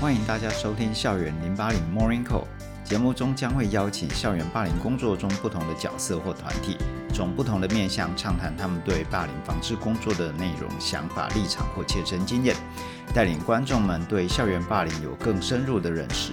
欢迎大家收听《校园零八零 Morning Call》节目中将会邀请校园霸凌工作中不同的角色或团体，从不同的面向畅谈他们对霸凌防治工作的内容、想法、立场或切身经验，带领观众们对校园霸凌有更深入的认识。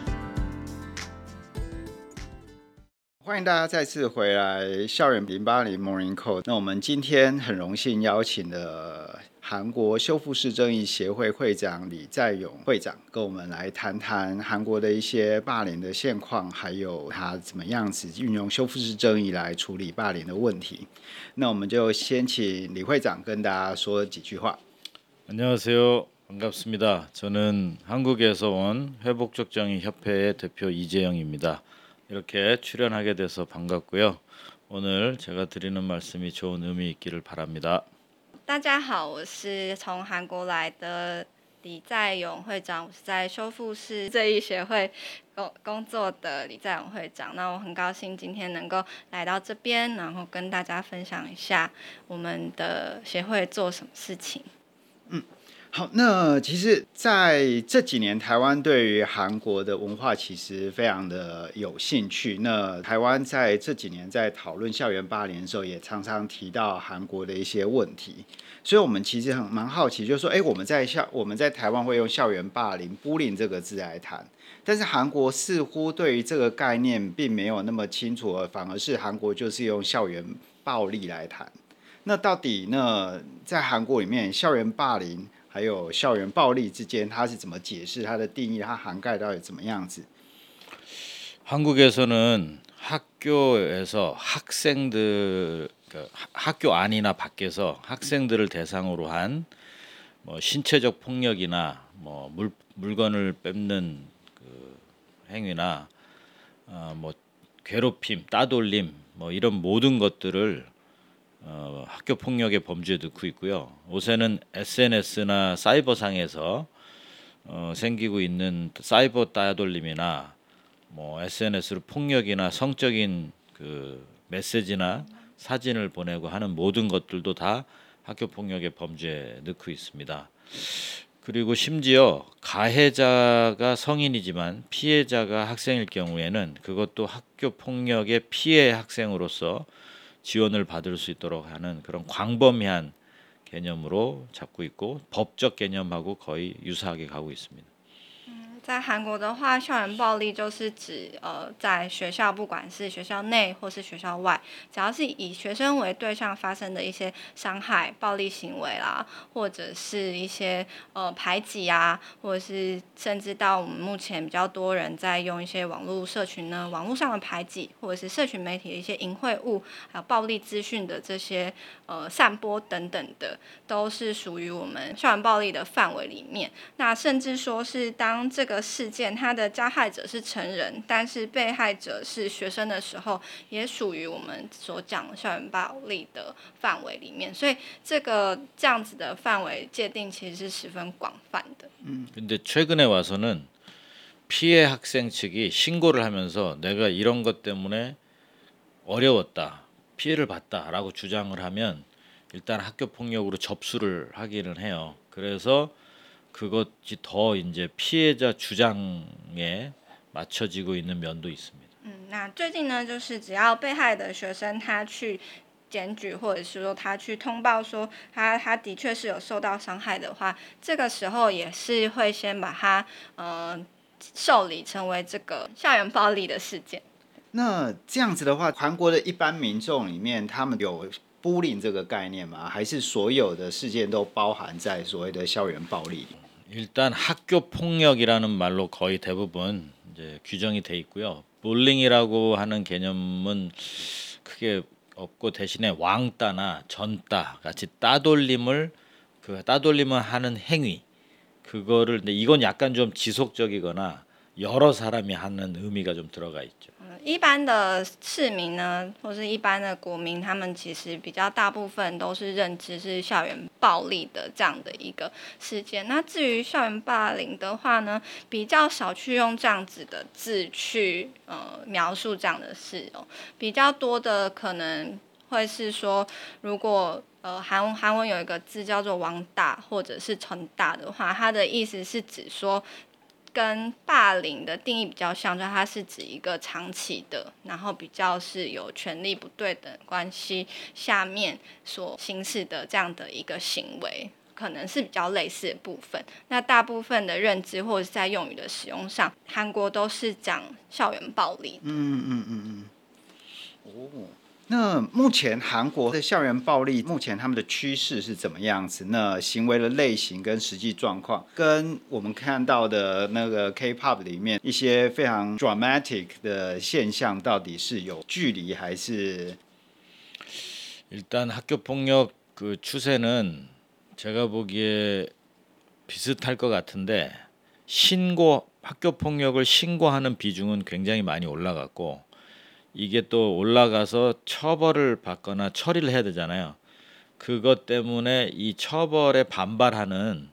欢迎大家再次回来《校园零八零 Morning Call》。那我们今天很荣幸邀请了。韩国修复式正义协会会长李在勇会长跟我们来谈谈韩国的一些霸凌的现况，还有他怎么样子运用修复式正义来处理霸凌的问题。那我们就先请李会长跟大家说几句话。안녕하세요，반갑습니다。저는 한국에서 온 회복적正义협회의 대표 이재영입니다。이렇게 출연하게 돼서 반갑고요。오늘 제가 드리는 말씀이 좋은 의미 있기를 바랍니다。 大家好，我是从韩国来的李在勇会长，我是在修复室这一协会工工作的李在勇会长。那我很高兴今天能够来到这边，然后跟大家分享一下我们的协会做什么事情。嗯。好，那其实在这几年，台湾对于韩国的文化其实非常的有兴趣。那台湾在这几年在讨论校园霸凌的时候，也常常提到韩国的一些问题。所以，我们其实很蛮好奇，就是说，哎，我们在校我们在台湾会用校园霸凌 “bullying” 这个字来谈，但是韩国似乎对于这个概念并没有那么清楚，反而是韩国就是用校园暴力来谈。那到底呢，在韩国里面，校园霸凌？ 还有校园暴力之间，它是怎么解释？它的定义，它涵盖到底怎么样子？한국에서는학교에서학생들그학교안이나밖에서학생들을대상으로한뭐신체적폭력이나뭐물물건을뺏는그행위나어뭐괴롭힘따돌림뭐이런모든것들을 어, 학교 폭력의 범죄에 넣고 있고요. 요새는 SNS나 사이버 상에서 어, 생기고 있는 사이버 따돌림이나 뭐 SNS로 폭력이나 성적인 그 메시지나 사진을 보내고 하는 모든 것들도 다 학교 폭력의 범죄에 넣고 있습니다. 그리고 심지어 가해자가 성인이지만 피해자가 학생일 경우에는 그것도 학교 폭력의 피해 학생으로서 지원을 받을 수 있도록 하는 그런 광범위한 개념으로 잡고 있고 법적 개념하고 거의 유사하게 가고 있습니다. 在韩国的话，校园暴力就是指呃，在学校不管是学校内或是学校外，只要是以学生为对象发生的一些伤害、暴力行为啦，或者是一些呃排挤啊，或者是甚至到我们目前比较多人在用一些网络社群呢，网络上的排挤，或者是社群媒体的一些淫秽物，还有暴力资讯的这些呃散播等等的，都是属于我们校园暴力的范围里面。那甚至说是当这个事件，他的加害者是成人，但是被害者是学生的时候，也属于我们所讲的校园暴力的范围里面。所以，这个这样子的范围界定其实是十分广泛的。嗯，근데최근에와서는피해학생측이신고를하면서내가이런것때문에어려웠다피해를봤다라고주장을하면일단학교폭력으로접수를하기는해요그래서 그것이 더 이제 피해자 주장에 맞춰지고 있는 면도 있습니다. 嗯，那最近呢，就是只要被害的学生他去检举，或者是说他去通报说他他的确是有受到伤害的话，这个时候也是会先把他呃受理成为这个校园暴力的事件。那这样子的话，韩国的一般民众里面，他们有 bullying 这个概念吗？还是所有的事件都包含在所谓的校园暴力？ 일단 학교 폭력이라는 말로 거의 대부분 이제 규정이 돼 있고요. bullying이라고 하는 개념은 크게 없고 대신에 왕따나 전따 같이 따돌림을 그 따돌림을 하는 행위 그거를 근데 이건 약간 좀 지속적이거나 여러 사람이 하는 의미가 좀 들어가 있죠. 一般的市民呢，或是一般的国民，他们其实比较大部分都是认知是校园暴力的这样的一个事件。那至于校园霸凌的话呢，比较少去用这样子的字去呃描述这样的事哦。比较多的可能会是说，如果呃韩文韩文有一个字叫做王大或者是成大的话，它的意思是指说。跟霸凌的定义比较像，就它是指一个长期的，然后比较是有权力不对等关系下面所行使的这样的一个行为，可能是比较类似的部分。那大部分的认知或者是在用语的使用上，韩国都是讲校园暴力。嗯嗯嗯嗯。哦。那目前韩国的校园暴力，目前他们的趋势是怎么样子？那行为的类型跟实际状况，跟我们看到的那个 K-pop 里面一些非常 dramatic 的现象，到底是有距离还是？일단학교폭력그추세는제가보기에비슷할것같은데신고학교폭력을신고하는비중은굉장히많이올라갔고 이게 또 올라가서 처벌을 받거나 처리를 해야 되잖아요. 그것 때문에 이 처벌에 반발하는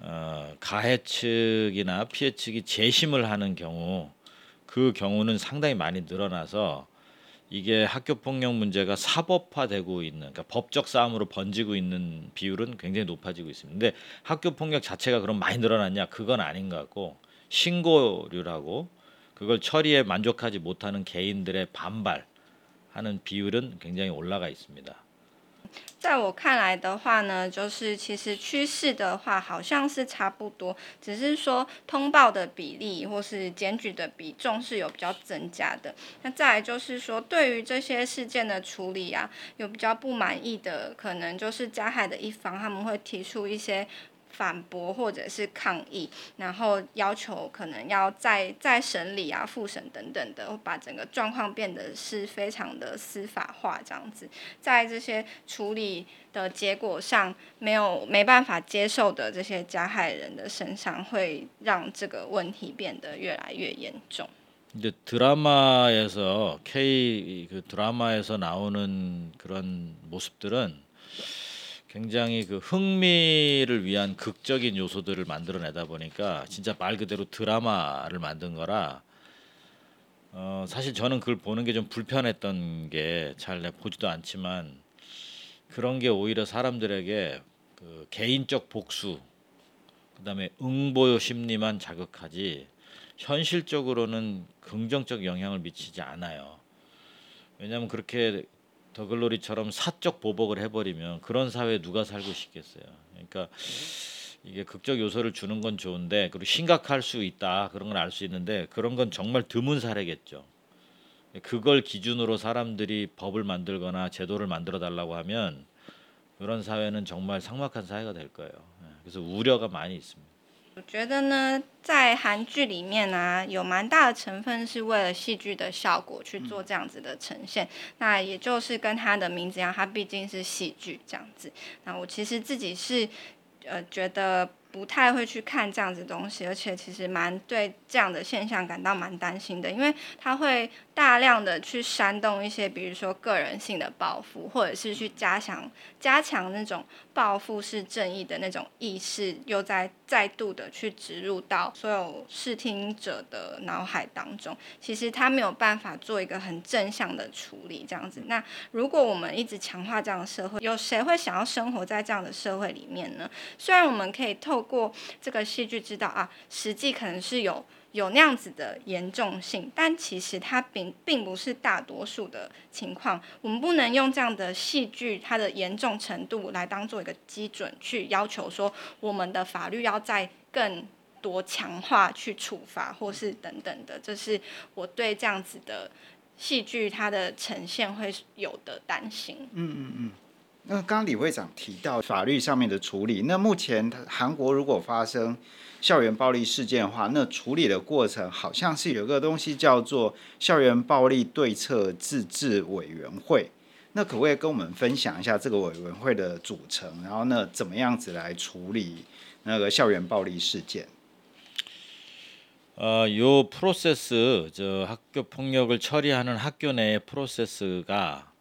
어, 가해 측이나 피해 측이 재심을 하는 경우 그 경우는 상당히 많이 늘어나서 이게 학교 폭력 문제가 사법화되고 있는 그러니까 법적 싸움으로 번지고 있는 비율은 굉장히 높아지고 있습니다. 근데 학교 폭력 자체가 그럼 많이 늘어났냐? 그건 아닌 것 같고 신고류라고 그걸 처리에 만족하지 못하는 개인들의 반발하는 비율은 굉장히 올라가 있습니다. 在我看来的话呢，就是其实趋势的话好像是差不多，只是说通报的比例或是检举的比重是有比较增加的。那再来就是说，对于这些事件的处理啊，有比较不满意的，可能就是加害的一方，他们会提出一些。 反驳或者是抗议，然后要求可能要再再审理啊、复审等等的，把整个状况变得是非常的司法化这样子，在这些处理的结果上没有没办法接受的这些加害人的身上，会让这个问题变得越来越严重。이제드라마에서 K 그드라마에서나오는그런모습들은 굉장히 그 흥미를 위한 극적인 요소들을 만들어내다 보니까 진짜 말 그대로 드라마를 만든 거라 어 사실 저는 그걸 보는 게 좀 불편했던 게 잘 보지도 않지만 그런 게 오히려 사람들에게 그 개인적 복수 그다음에 응보 심리만 자극하지 현실적으로는 긍정적 영향을 미치지 않아요. 왜냐하면 그렇게 더글로리처럼 사적 보복을 해버리면 그런 사회에 누가 살고 싶겠어요. 그러니까 이게 극적 요소를 주는 건 좋은데 그리고 심각할 수 있다 그런 걸 알 수 있는데 그런 건 정말 드문 사례겠죠. 그걸 기준으로 사람들이 법을 만들거나 제도를 만들어 달라고 하면 그런 사회는 정말 삭막한 사회가 될 거예요. 그래서 우려가 많이 있습니다. 我觉得呢，在韩剧里面啊，有蛮大的成分是为了戏剧的效果去做这样子的呈现。嗯、那也就是跟它的名字一样，它毕竟是戏剧这样子。那我其实自己是，呃，觉得。不太会去看这样子东西，而且其实蛮对这样的现象感到蛮担心的，因为它会大量的去煽动一些，比如说个人性的报复，或者是去加强加强那种报复式正义的那种意识，又在再度的去植入到所有视听者的脑海当中。其实他没有办法做一个很正向的处理，这样子。那如果我们一直强化这样的社会，有谁会想要生活在这样的社会里面呢？虽然我们可以透过这个戏剧知道啊，实际可能是有有那样子的严重性，但其实它并并不是大多数的情况。我们不能用这样的戏剧它的严重程度来当做一个基准去要求说我们的法律要再更多强化去处罚或是等等的，这是我对这样子的戏剧它的呈现会有的担心。嗯嗯嗯。那刚刚李会长提到法律上面的处理，那目前韩国如果发生校园暴力事件的话，那处理的过程好像是有个东西叫做校园暴力对策自治委员会。那可不可以跟我们分享一下这个委员会的组成？然后呢，怎么样子来处理那个校园暴力事件？呃，요 프로세스 저 학교 폭력을 처리하는 학교 내 프로세스가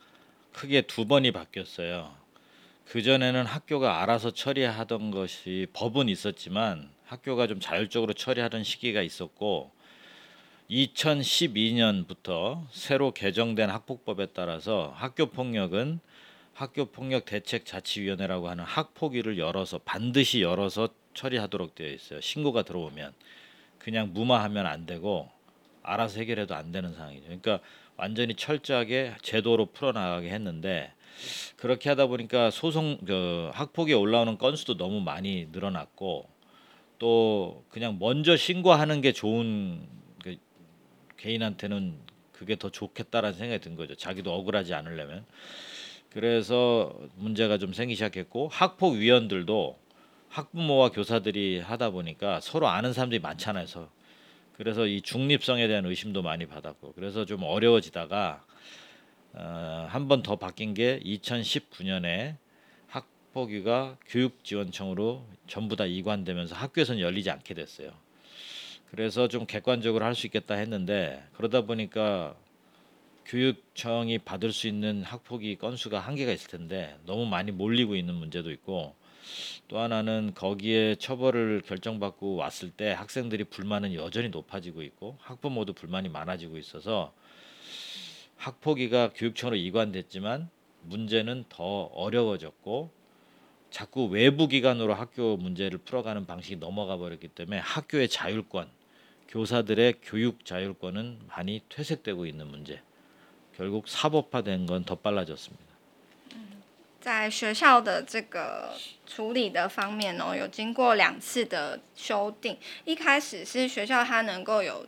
크게 두 번이 바뀌었어요. 그 전에는 학교가 알아서 처리하던 것이 법은 있었지만 학교가 좀 자율적으로 처리하던 시기가 있었고 2012년부터 새로 개정된 학폭법에 따라서 학교 폭력은 학교 폭력 대책 자치위원회라고 하는 학폭위를 열어서 반드시 열어서 처리하도록 되어 있어요. 신고가 들어오면 그냥 무마하면 안 되고 알아서 해결해도 안 되는 상황이죠. 그러니까 완전히 철저하게 제도로 풀어나가게 했는데 그렇게 하다 보니까 소송 그 학폭이 올라오는 건수도 너무 많이 늘어났고 또 그냥 먼저 신고하는 게 좋은 그 개인한테는 그게 더 좋겠다라는 생각이 든 거죠. 자기도 억울하지 않으려면. 그래서 문제가 좀 생기기 시작했고 학폭 위원들도 학부모와 교사들이 하다 보니까 서로 아는 사람들이 많잖아요. 그래서 이 중립성에 대한 의심도 많이 받았고 그래서 좀 어려워지다가 어, 한번 더 바뀐 게 2019년에 학폭위가 교육지원청으로 전부 다 이관되면서 학교에서는 열리지 않게 됐어요. 그래서 좀 객관적으로 할 수 있겠다 했는데 그러다 보니까 교육청이 받을 수 있는 학폭위 건수가 한계가 있을 텐데 너무 많이 몰리고 있는 문제도 있고 또 하나는 거기에 처벌을 결정받고 왔을 때 학생들이 불만은 여전히 높아지고 있고 학부모도 불만이 많아지고 있어서 학폭위가 교육청으로 이관됐지만 문제는 더 어려워졌고 자꾸 외부 기관으로 학교 문제를 풀어가는 방식이 넘어가 버렸기 때문에 학교의 자율권, 교사들의 교육 자율권은 많이 퇴색되고 있는 문제. 결국 사법화된 건 더 빨라졌습니다. 在学校的这个处理的方面呢，有经过两次的修订。一开始是学校它能够有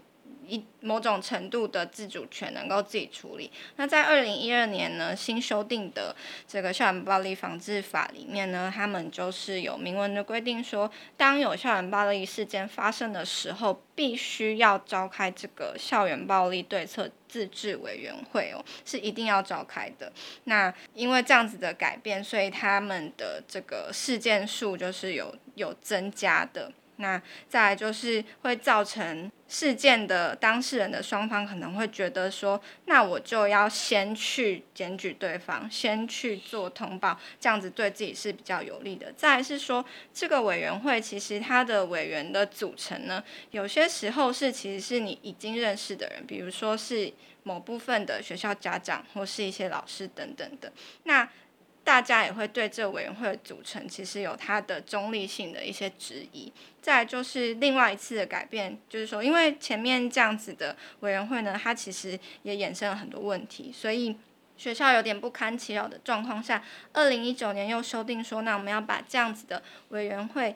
一某种程度的自主权，能够自己处理。那在二零一二年呢，新修订的这个校园暴力防治法里面呢，他们就是有明文的规定说，当有校园暴力事件发生的时候，必须要召开这个校园暴力对策自治委员会哦，是一定要召开的。那因为这样子的改变，所以他们的这个事件数就是有有增加的。那再来就是会造成事件的当事人的双方可能会觉得说，那我就要先去检举对方，先去做通报，这样子对自己是比较有利的。再来是说，这个委员会其实它的委员的组成呢，有些时候是其实是你已经认识的人，比如说是某部分的学校家长或是一些老师等等的。那大家也会对这个委员会的组成其实有它的中立性的一些质疑。再就是另外一次的改变，就是说，因为前面这样子的委员会呢，它其实也衍生了很多问题，所以学校有点不堪其扰的状况下，二零一九年又修订说，那我们要把这样子的委员会。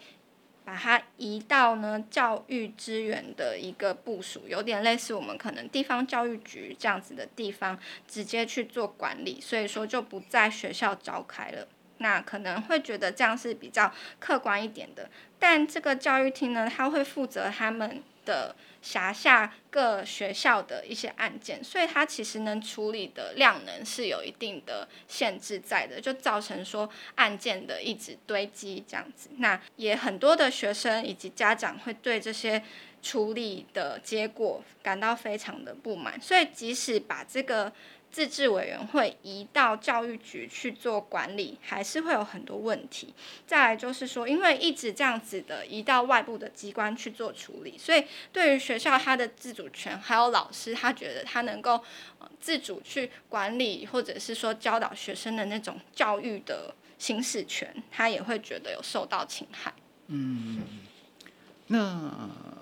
把它移到呢教育资源的一个部署，有点类似我们可能地方教育局这样子的地方，直接去做管理，所以说就不在学校召开了。那可能会觉得这样是比较客观一点的，但这个教育厅呢，他会负责他们的。辖下各学校的一些案件，所以它其实能处理的量能是有一定的限制在的，就造成说案件的一直堆积这样子。那也很多的学生以及家长会对这些处理的结果感到非常的不满，所以即使把这个。自治委员会移到教育局去做管理，还是会有很多问题。再来就是说，因为一直这样子的移到外部的机关去做处理，所以对于学校他的自主权，还有老师他觉得他能够自主去管理，或者是说教导学生的那种教育的行使权，他也会觉得有受到侵害。嗯，那。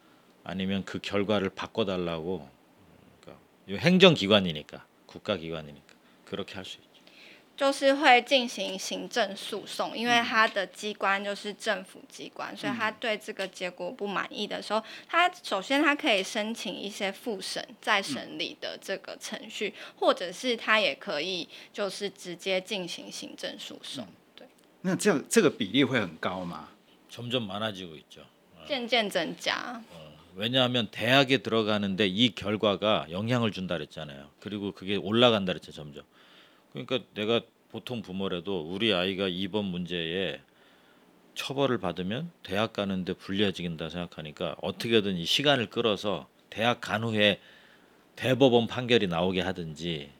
아니면 그 결과를 바꿔달라고 그러니까 행정기관이니까 국가기관이니까 그렇게 할 수 있죠. 就是会进行行政诉讼，因为他的机关就是政府机关，所以他对这个结果不满意的时候，他首先他可以申请一些复审再审理的这个程序，或者是他也可以就是直接进行行政诉讼。对，那这这个比例会很高吗？ 점점 많아지고 있죠. 渐渐增加。 왜냐하면 대학에 들어가는데 이 결과가 영향을 준다 그랬잖아요. 그리고 그게 올라간다 그랬죠 점점. 그러니까 내가 보통 부모라도 우리 아이가 이번 문제에 처벌을 받으면 대학 가는데 불리해지긴다 생각하니까 어떻게든 이 시간을 끌어서 대학 간 후에 대법원 판결이 나오게 하든지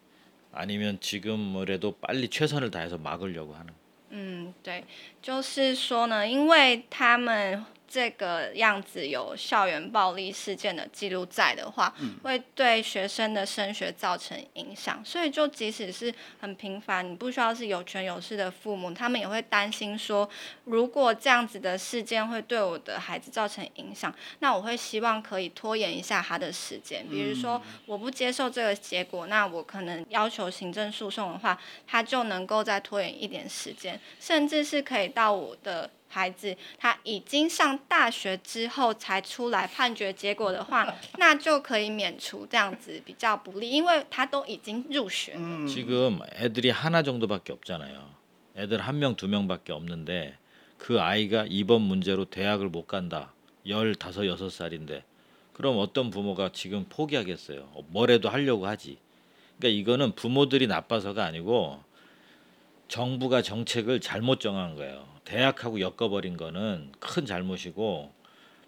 아니면 지금이라도 빨리 최선을 다해서 막으려고 하는. 嗯，对，就是说呢，因为他们。 这个样子有校园暴力事件的记录在的话，会对学生的升学造成影响。所以，就即使是很平凡，你不需要是有权有势的父母，他们也会担心说，如果这样子的事件会对我的孩子造成影响，那我会希望可以拖延一下他的时间。比如说，我不接受这个结果，那我可能要求行政诉讼的话，他就能够再拖延一点时间，甚至是可以到我的。孩子他已经上大学之后才出来判决结果的话，那就可以免除这样子比较不利，因为他都已经入学了。 지금애들이하나정도밖에없잖아요애들한명두명밖에없는데그아이가이번문제로대학을못간다열다섯여섯살인데그럼어떤부모가지금포기하겠어요뭐라도하려고하지그러니까이거는부모들이나빠서가아니고정부가정책을잘못정한거예요 대학하고 엮어버린 거는 큰 잘못이고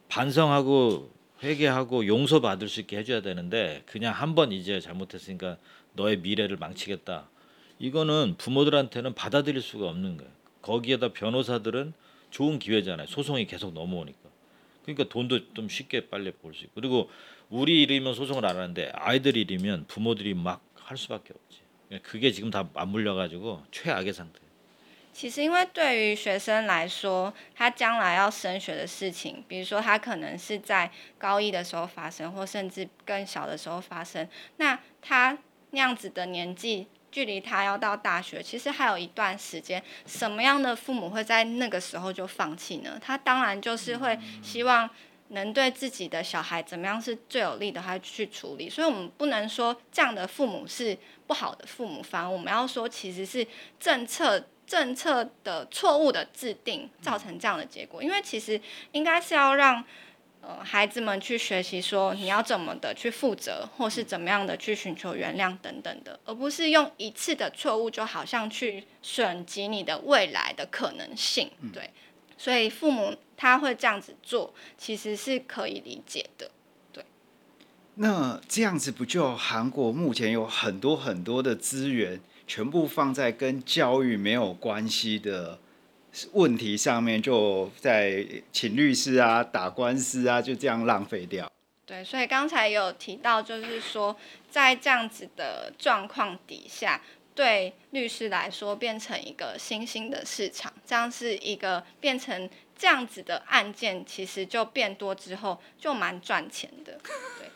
반성하고 회개하고 용서받을 수 있게 해줘야 되는데 그냥 한 번 이제 잘못했으니까 너의 미래를 망치겠다. 이거는 부모들한테는 받아들일 수가 없는 거예요. 거기에다 변호사들은 좋은 기회잖아요. 소송이 계속 넘어오니까. 그러니까 돈도 좀 쉽게 빨리 벌 수 있고 그리고 우리 이름이면 소송을 안 하는데 아이들 이름이면 부모들이 막 할 수밖에 없지. 그게 지금 다 맞물려 가지고 최악의 상태. 其实，因为对于学生来说，他将来要升学的事情，比如说他可能是在高一的时候发生，或甚至更小的时候发生。那他那样子的年纪，距离他要到大学，其实还有一段时间。什么样的父母会在那个时候就放弃呢？他当然就是会希望能对自己的小孩怎么样是最有利的，他去处理。所以，我们不能说这样的父母是不好的父母，反而我们要说，其实是政策。政策的错误的制定造成这样的结果，因为其实应该是要让呃孩子们去学习说你要怎么的去负责，或是怎么样的去寻求原谅等等的，而不是用一次的错误就好像去损及你的未来的可能性。对，所以父母他会这样子做，其实是可以理解的。对，那这样子不就韩国目前有很多很多的资源？全部放在跟教育没有关系的问题上面，就在请律师啊、打官司啊，就这样浪费掉。对，所以刚才有提到，就是说，在这样子的状况底下，对律师来说变成一个新兴的市场，这样是一个变成这样子的案件，其实就变多之后，就蛮赚钱的。对。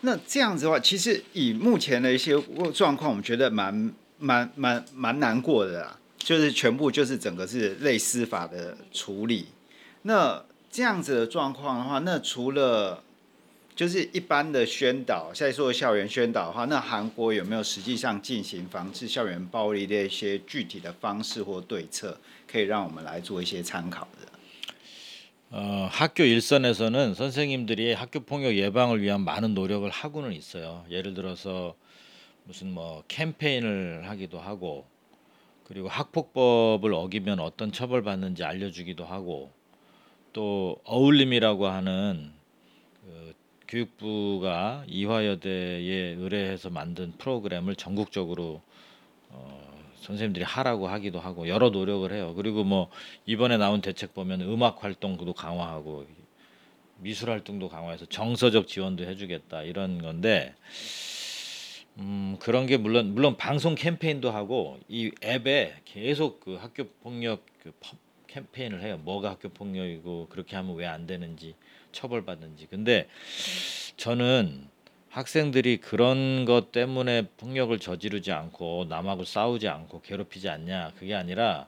那这样子的话，其实以目前的一些状况，我们觉得蛮蛮蛮蛮难过的啦。就是全部就是整个是类司法的处理。那这样子的状况的话，那除了就是一般的宣导，在说校园宣导的话，那韩国有没有实际上进行防治校园暴力的一些具体的方式或对策，可以让我们来做一些参考的？ 어, 학교 일선에서는 선생님들이 학교 폭력 예방을 위한 많은 노력을 하고는 있어요. 예를 들어서 무슨 뭐 캠페인을 하기도 하고 그리고 학폭법을 어기면 어떤 처벌 받는지 알려주기도 하고 또 어울림이라고 하는 그 교육부가 이화여대에 의뢰해서 만든 프로그램을 전국적으로 어, 선생님들이 하라고 하기도 하고 여러 노력을 해요. 그리고 뭐 이번에 나온 대책 보면 음악 활동도 강화하고 미술 활동도 강화해서 정서적 지원도 해주겠다 이런 건데 음 그런 게 물론 물론 방송 캠페인도 하고 이 앱에 계속 그 학교 폭력 그 캠페인을 해요. 뭐가 학교 폭력이고 그렇게 하면 왜 안 되는지 처벌받는지. 근데 저는 학생들이 그런 것 때문에 폭력을 저지르지 않고 남하고 싸우지 않고 괴롭히지 않냐 그게 아니라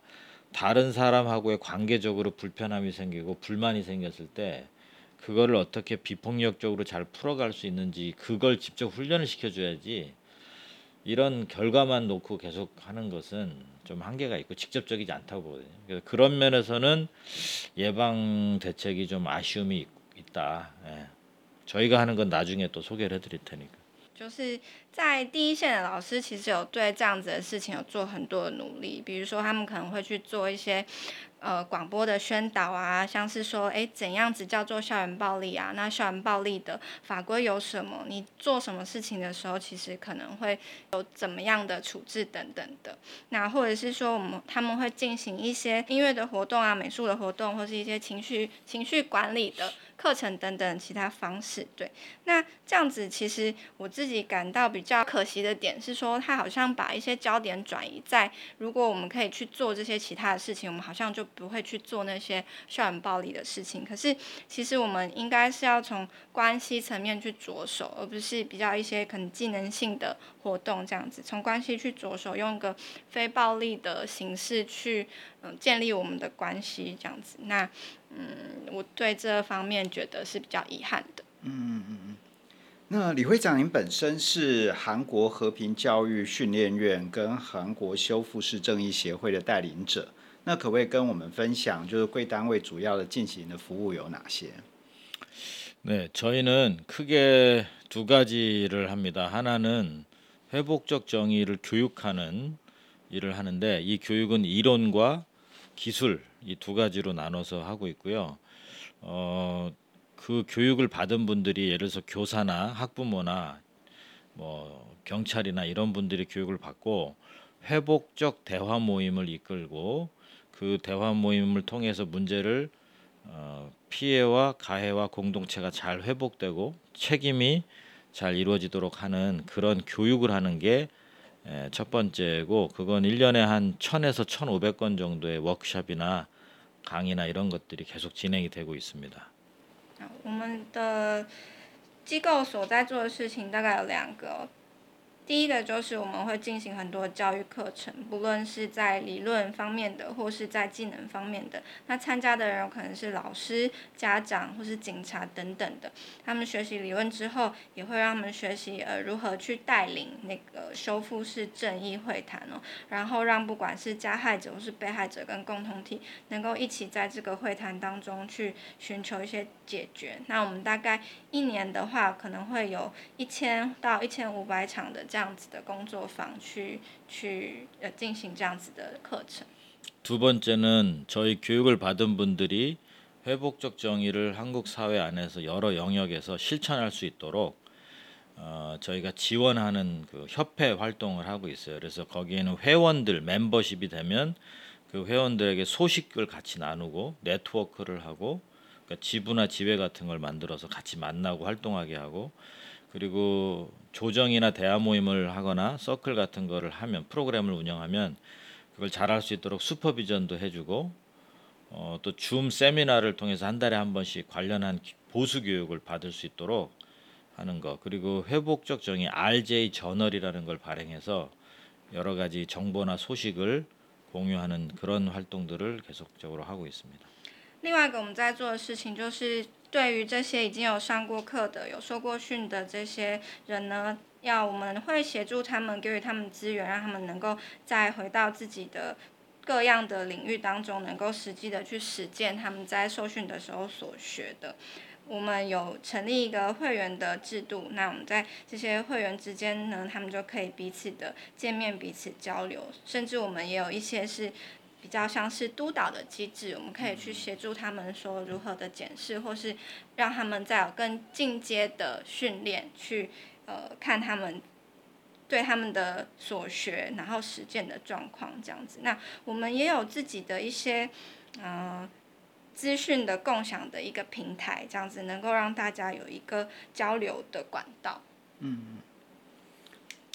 다른 사람하고의 관계적으로 불편함이 생기고 불만이 생겼을 때 그거를 어떻게 비폭력적으로 잘 풀어갈 수 있는지 그걸 직접 훈련을 시켜줘야지 이런 결과만 놓고 계속 하는 것은 좀 한계가 있고 직접적이지 않다고 보거든요. 그래서 그런 면에서는 예방 대책이 좀 아쉬움이 있 다. 예. 저희가 하는 건 나중에 또 소개를 해드릴 테니까. 就是在第一线的老师，其实有对这样子的事情有做很多的努力，比如说他们可能会去做一些 呃，广播的宣导啊，像是说，哎，怎样子叫做校园暴力啊？那校园暴力的法规有什么？你做什么事情的时候，其实可能会有怎么样的处置等等的。那或者是说，我们他们会进行一些音乐的活动啊、美术的活动，或是一些情绪情绪管理的 课程等等其他方式。对，那这样子其实我自己感到比较可惜的点是说，他好像把一些焦点转移在，如果我们可以去做这些其他的事情，我们好像就不会去做那些校园暴力的事情，可是其实我们应该是要从关系层面去着手，而不是比较一些可能技能性的活动这样子，从关系去着手，用个非暴力的形式去嗯建立我们的关系这样子。那嗯，我对这方面觉得是比较遗憾的。嗯嗯嗯嗯。那李会长，您本身是韩国和平教育训练院跟韩国修复式正义协会的带领者。那可不可以跟我们分享，就是贵单位主要的进行的服务有哪些？네저희는크게두가지를합니다하나는회복적정의를교육하는일을하는데이교육은이론과기술 이 두 가지로 나눠서 하고 있고요 어 그 교육을 받은 분들이 예를 들어서 교사나 학부모나 뭐 경찰이나 이런 분들이 교육을 받고 회복적 대화 모임을 이끌고 그 대화 모임을 통해서 문제를 어, 피해와 가해와 공동체가 잘 회복되고 책임이 잘 이루어지도록 하는 그런 교육을 하는 게 첫 번째고 그건 1년에 한 1000에서 1500건 정도의 워크숍이나 강의나 이런 것들이 계속 진행이 되고 있습니다. 我们的机构所在做的事情大概有两个。 第一个就是我们会进行很多教育课程，不论是在理论方面的，或是在技能方面的。那参加的人有可能是老师、家长或是警察等等的。他们学习理论之后，也会让他们学习呃如何去带领那个修复式正义会谈哦，然后让不管是加害者或是被害者跟共同体能够一起在这个会谈当中去寻求一些解决。那我们大概一年的话，可能会有一千到一千五百场的这样。 这样子的工作坊去去呃进行这样子的课程。두 번째는 저희 교육을 받은 분들이 회복적 정의를 한국 사회 안에서 여러 영역에서 실천할 수 있도록 어, 저희가 지원하는 그 협회 활동을 하고 있어요. 그래서 거기에는 회원들 멤버십이 되면 그 회원들에게 소식을 같이 나누고 네트워크를 하고 그러니까 지부나 지회 같은 걸 만들어서 같이 만나고 활동하게 하고 그리고 조정이나 대화 모임을 하거나 서클 같은 거를 하면 프로그램을 운영하면 그걸 잘할 수 있도록 슈퍼비전도 해주고 어, 또 줌 세미나를 통해서 한 달에 한 번씩 관련한 보수 교육을 받을 수 있도록 하는 거 그리고 회복적 정의 RJ 저널이라는 걸 발행해서 여러 가지 정보나 소식을 공유하는 그런 활동들을 계속적으로 하고 있습니다. 另外一个我们在做的事情就是。 对于这些已经有上过课的、有受过训的这些人呢，要我们会协助他们，给予他们资源，让他们能够再回到自己的各样的领域当中，能够实际的去实践他们在受训的时候所学的。我们有成立一个会员的制度，那我们在这些会员之间呢，他们就可以彼此的见面、彼此交流，甚至我们也有一些是。比较像是督导的机制，我们可以去协助他们说如何的检视，或是让他们再有更进阶的训练，去呃看他们对他们的所学，然后实践的状况这样子。那我们也有自己的一些呃资讯的共享的一个平台，这样子能够让大家有一个交流的管道。嗯，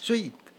所以。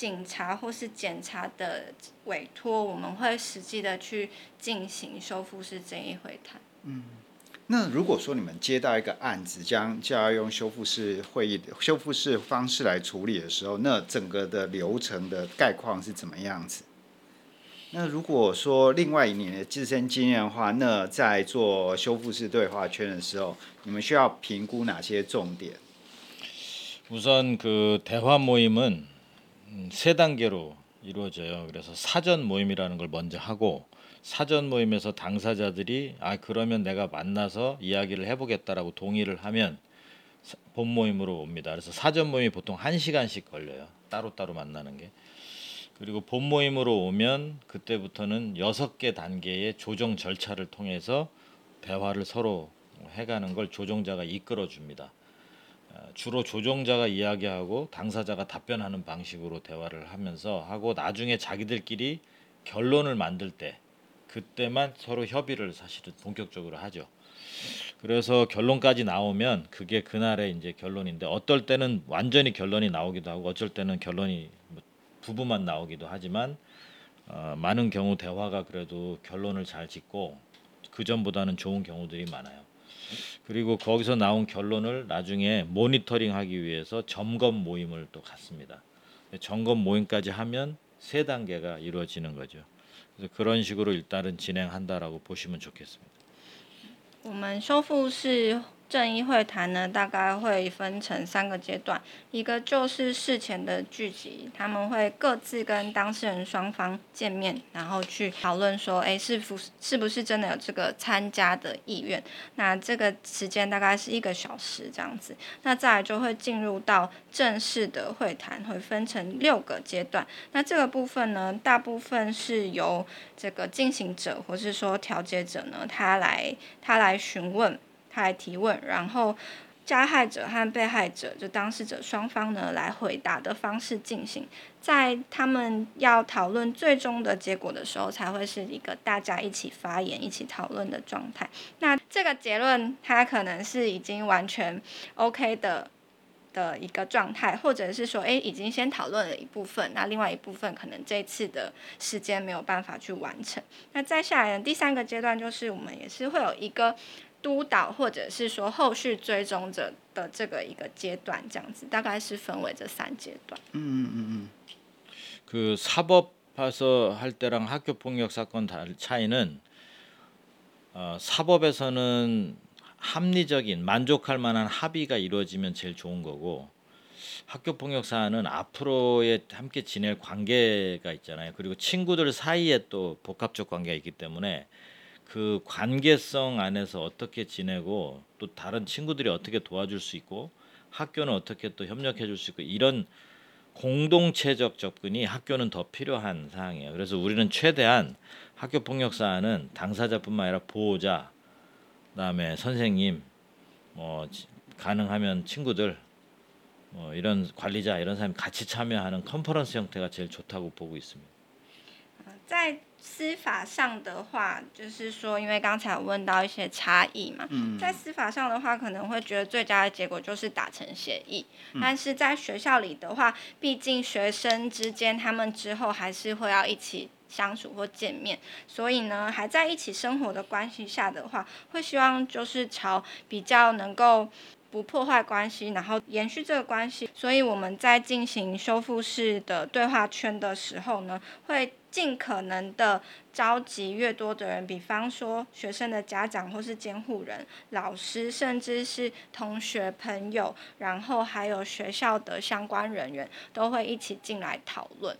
警察或是检察的委托，我们会实际的去进行修复式正义会谈。嗯，那如果说你们接到一个案子，将就要用修复式会议、修复式方式来处理的时候，那整个的流程的概况是怎么样子？那如果说另外一年的自身经验的话，那在做修复式对话圈的时候，你们需要评估哪些重点？우선그대화모임은 세 단계로 이루어져요 그래서 사전 모임이라는 걸 먼저 하고 사전 모임에서 당사자들이 아 그러면 내가 만나서 이야기를 해보겠다라고 동의를 하면 본 모임으로 옵니다 그래서 사전 모임이 보통1시간씩 걸려요 따로따로 만나는 게. 그리고 본 모임으로 오면 그때부터는 여섯 개 단계의 조정 절차를 통해서 대화를 서로 해가는 걸 조정자가 이끌어 줍니다. 어, 주로 조정자가 이야기하고 당사자가 답변하는 방식으로 대화를 하면서 하고 나중에 자기들끼리 결론을 만들 때 그때만 서로 협의를 사실은 본격적으로 하죠. 그래서 결론까지 나오면 그게 그날의 이제 결론인데 어떨 때는 완전히 결론이 나오기도 하고 어쩔 때는 결론이 뭐 부부만 나오기도 하지만 어, 많은 경우 대화가 그래도 결론을 잘 짓고 그 전보다는 좋은 경우들이 많아요. 그리고 거기서 나온 결론을 나중에 모니터링하기 위해서 점검 모임을 또 갖습니다. 점검 모임까지 하면 세 단계가 이루어지는 거죠. 그래서 그런 식으로 일단은 진행한다라고 보시면 좋겠습니다. 我们修复式 正义会谈呢，大概会分成三个阶段，一个就是事前的聚集，他们会各自跟当事人双方见面，然后去讨论说，哎，是不是不是真的有这个参加的意愿？那这个时间大概是一个小时这样子。那再就会进入到正式的会谈，会分成六个阶段。那这个部分呢，大部分是由这个进行者或是说调解者呢，他来他来询问。他来提问，然后加害者和被害者就当事者双方呢来回答的方式进行，在他们要讨论最终的结果的时候，才会是一个大家一起发言、一起讨论的状态。那这个结论，它可能是已经完全 OK 的的一个状态，或者是说，哎，已经先讨论了一部分，那另外一部分可能这次的时间没有办法去完成。那再下来呢第三个阶段，就是我们也是会有一个。 督导或者是说后续追踪者的这个一个阶段，这样子大概是分为这三阶段。嗯嗯嗯。그 사법에서 할 때랑 학교 폭력 사건 차이는 어, 사법에서는 합리적인 만족할 만한 합의가 이루어지면 제일 좋은 거고 학교 폭력 사안은 앞으로의 함께 지낼 관계가 있잖아요. 그리고 친구들 사이에 또 복합적 관계가 있기 때문에 그 관계성 안에서 어떻게 지내고 또 다른 친구들이 어떻게 도와줄 수 있고 학교는 어떻게 또 협력해 줄 수 있고 이런 공동체적 접근이 학교는 더 필요한 사항이에요. 그래서 우리는 최대한 학교 폭력 사안은 당사자뿐만 아니라 보호자, 그다음에 선생님, 뭐 가능하면 친구들, 뭐 이런 관리자 이런 사람이 같이 참여하는 컨퍼런스 형태가 제일 좋다고 보고 있습니다. 在司法上的话，就是说，因为刚才有问到一些差异嘛，在司法上的话，可能会觉得最佳的结果就是达成协议，但是在学校里的话，毕竟学生之间他们之后还是会要一起相处或见面，所以呢，还在一起生活的关系下的话，会希望就是朝比较能够。不破坏关系，然后延续这个关系。所以我们在进行修复式的对话圈的时候呢，会尽可能的召集越多的人，比方说学生的家长或是监护人、老师，甚至是同学朋友，然后还有学校的相关人员，都会一起进来讨论。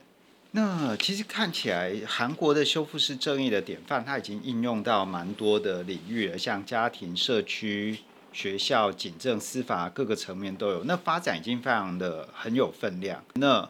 那其实看起来，韩国的修复式正义的典范，它已经应用到蛮多的领域了，像家庭、社区。学校、警政、司法各个层面都有，那发展已经非常的很有分量。那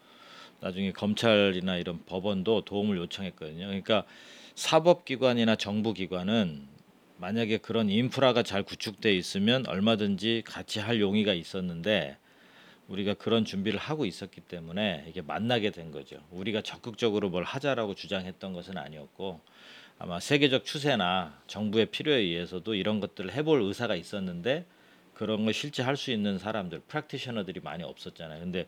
나중에 검찰이나 이런 법원도 도움을 요청했거든요. 그러니까 사법기관이나 정부기관은 만약에 그런 인프라가 잘 구축돼 있으면 얼마든지 같이 할 용의가 있었는데 우리가 그런 준비를 하고 있었기 때문에 이게 만나게 된 거죠. 우리가 적극적으로 뭘 하자라고 주장했던 것은 아니었고 아마 세계적 추세나 정부의 필요에 의해서도 이런 것들을 해볼 의사가 있었는데 그런 걸 실제 할 수 있는 사람들, 프랙티셔너들이 많이 없었잖아요. 근데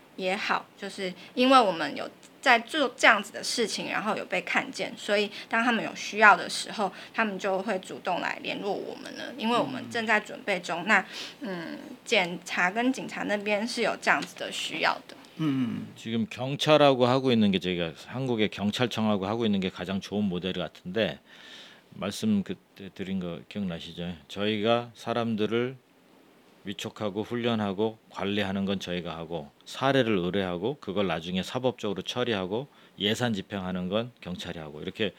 也好，就是因为我们有。在做这样子的事情，然后有被看见，所以当他们有需要的时候，他们就会主动来联络我们了。因为我们正在准备中，那嗯，检察跟警察那边是有这样子的需要的。嗯，지금경찰하고하고있는게저희가한국의경찰청하고하고있는게가장좋은모델같은데말씀그때드린거기억나시죠저희가사람들을 위촉하고 훈련하고 관리하는 건 저희가 하고 사례를 의뢰하고 그걸 나중에 사법적으로 처리하고 예산 집행하는 건 경찰이 하고 이렇게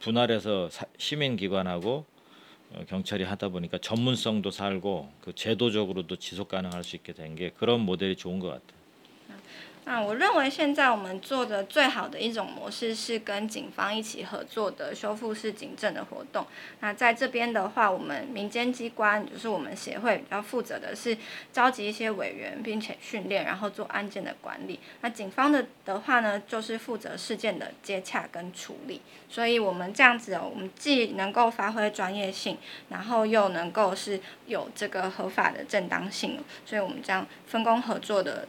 분할해서 시민 기관하고 어, 경찰이 하다 보니까 전문성도 살고 그 제도적으로도 지속 가능할 수 있게 된 게 그런 모델이 좋은 것 같아요. 那我认为现在我们做的最好的一种模式是跟警方一起合作的修复式警政的活动。那在这边的话，我们民间机关就是我们协会比较负责的是召集一些委员，并且训练，然后做案件的管理。那警方的的话呢，就是负责事件的接洽跟处理。所以我们这样子哦，我们既能够发挥专业性，然后又能够是有这个合法的正当性。所以我们这样分工合作的。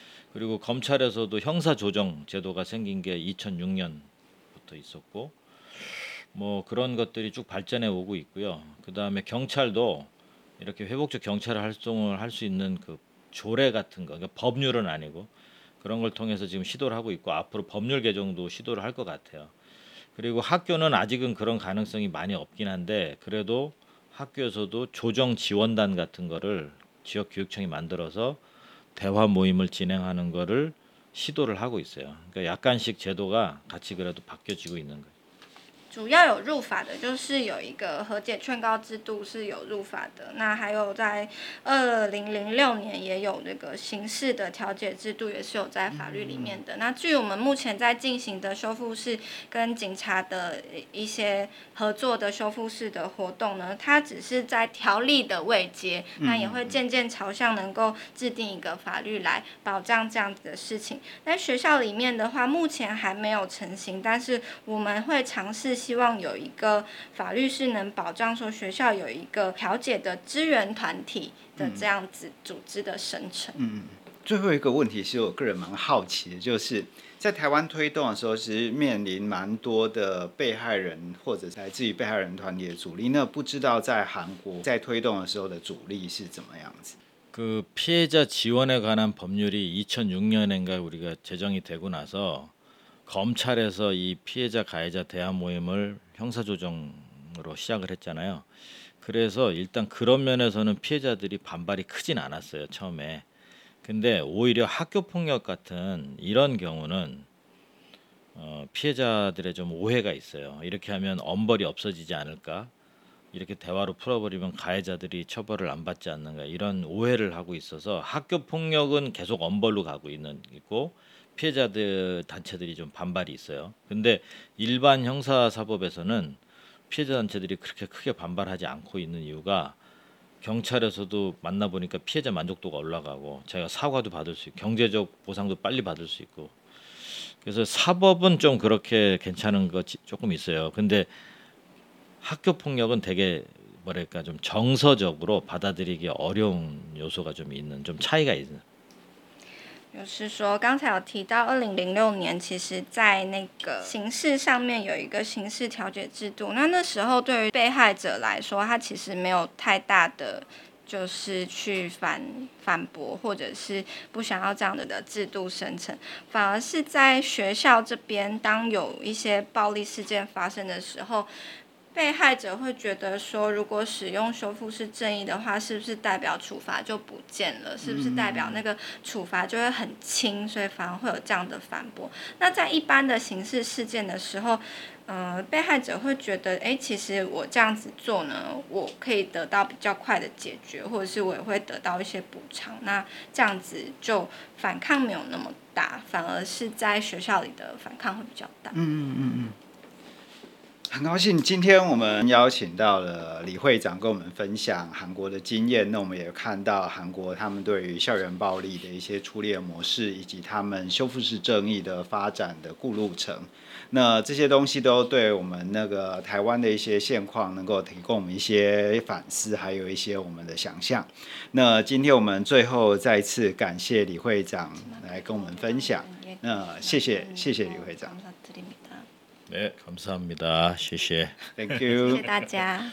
그리고 검찰에서도 형사조정 제도가 생긴 게 2006년부터 있었고 뭐 그런 것들이 쭉 발전해 오고 있고요. 그 다음에 경찰도 이렇게 회복적 경찰 활동을 할 수 있는 그 조례 같은 거, 그러니까 법률은 아니고 그런 걸 통해서 지금 시도를 하고 있고 앞으로 법률 개정도 시도를 할 것 같아요. 그리고 학교는 아직은 그런 가능성이 많이 없긴 한데 그래도 학교에서도 조정 지원단 같은 거를 지역 교육청이 만들어서 대화 모임을 진행하는 거를 시도를 하고 있어요. 그러니까 약간씩 제도가 같이 그래도 바뀌어지고 있는 거예요. 主要有入法的，就是有一个和解劝告制度是有入法的。那还有在二零零六年也有那个刑事的调解制度，也是有在法律里面的。那据我们目前在进行的修复式跟警察的一些合作的修复式的活动呢，它只是在条例的位阶，那也会渐渐朝向能够制定一个法律来保障这样子的事情。在学校里面的话，目前还没有成型，但是我们会尝试。希望有一个法律是能保障说学校有一个调解的支援团体的这样子组织的生成。嗯，最后一个问题是我个人蛮好奇的，就是在台湾推动的时候，其实面临蛮多的被害人或者来自于被害人团体的阻力。那不知道在韩国在推动的时候的阻力是怎么样子？그피해자지원에관한법률이2006년인가우리가제정이되고나서 검찰에서 이 피해자 가해자 대화 모임을 형사조정으로 시작을 했잖아요. 그래서 일단 그런 면에서는 피해자들이 반발이 크진 않았어요 처음에. 근데 오히려 학교 폭력 같은 이런 경우는 어, 피해자들의 좀 오해가 있어요. 이렇게 하면 엄벌이 없어지지 않을까? 이렇게 대화로 풀어버리면 가해자들이 처벌을 안 받지 않는가? 이런 오해를 하고 있어서 학교 폭력은 계속 엄벌로 가고 있는 있고 피해자들 단체들이 좀 반발이 있어요. 근데 일반 형사 사법에서는 피해자 단체들이 그렇게 크게 반발하지 않고 있는 이유가 경찰에서도 만나 보니까 피해자 만족도가 올라가고 제가 사과도 받을 수 있고 경제적 보상도 빨리 받을 수 있고 그래서 사법은 좀 그렇게 괜찮은 거 조금 있어요. 근데 학교 폭력은 되게 뭐랄까 좀 정서적으로 받아들이기 어려운 요소가 좀 있는 좀 차이가 있는. 就是说，刚才有提到，二零零六年，其实在那个刑事上面有一个刑事调解制度。那那时候对于被害者来说，他其实没有太大的，就是去反反驳，或者是不想要这样的的制度生成，反而是在学校这边，当有一些暴力事件发生的时候。 被害者会觉得说，如果使用修复式正义的话，是不是代表处罚就不见了？是不是代表那个处罚就会很轻？所以反而会有这样的反驳。那在一般的刑事事件的时候，呃，被害者会觉得，哎，其实我这样子做呢，我可以得到比较快的解决，或者是我也会得到一些补偿。那这样子就反抗没有那么大，反而是在学校里的反抗会比较大。嗯嗯嗯嗯。很高兴今天我们邀请到了李会长跟我们分享韩国的经验。那我们也看到韩国他们对于校园暴力的一些处理模式，以及他们修复式正义的发展的过路程。那这些东西都对我们那个台湾的一些现况能够提供我们一些反思，还有一些我们的想象。那今天我们最后再次感谢李会长来跟我们分享。那谢谢谢谢李会长。 네, 감사합니다. 谢谢. Thank you. 谢谢大家。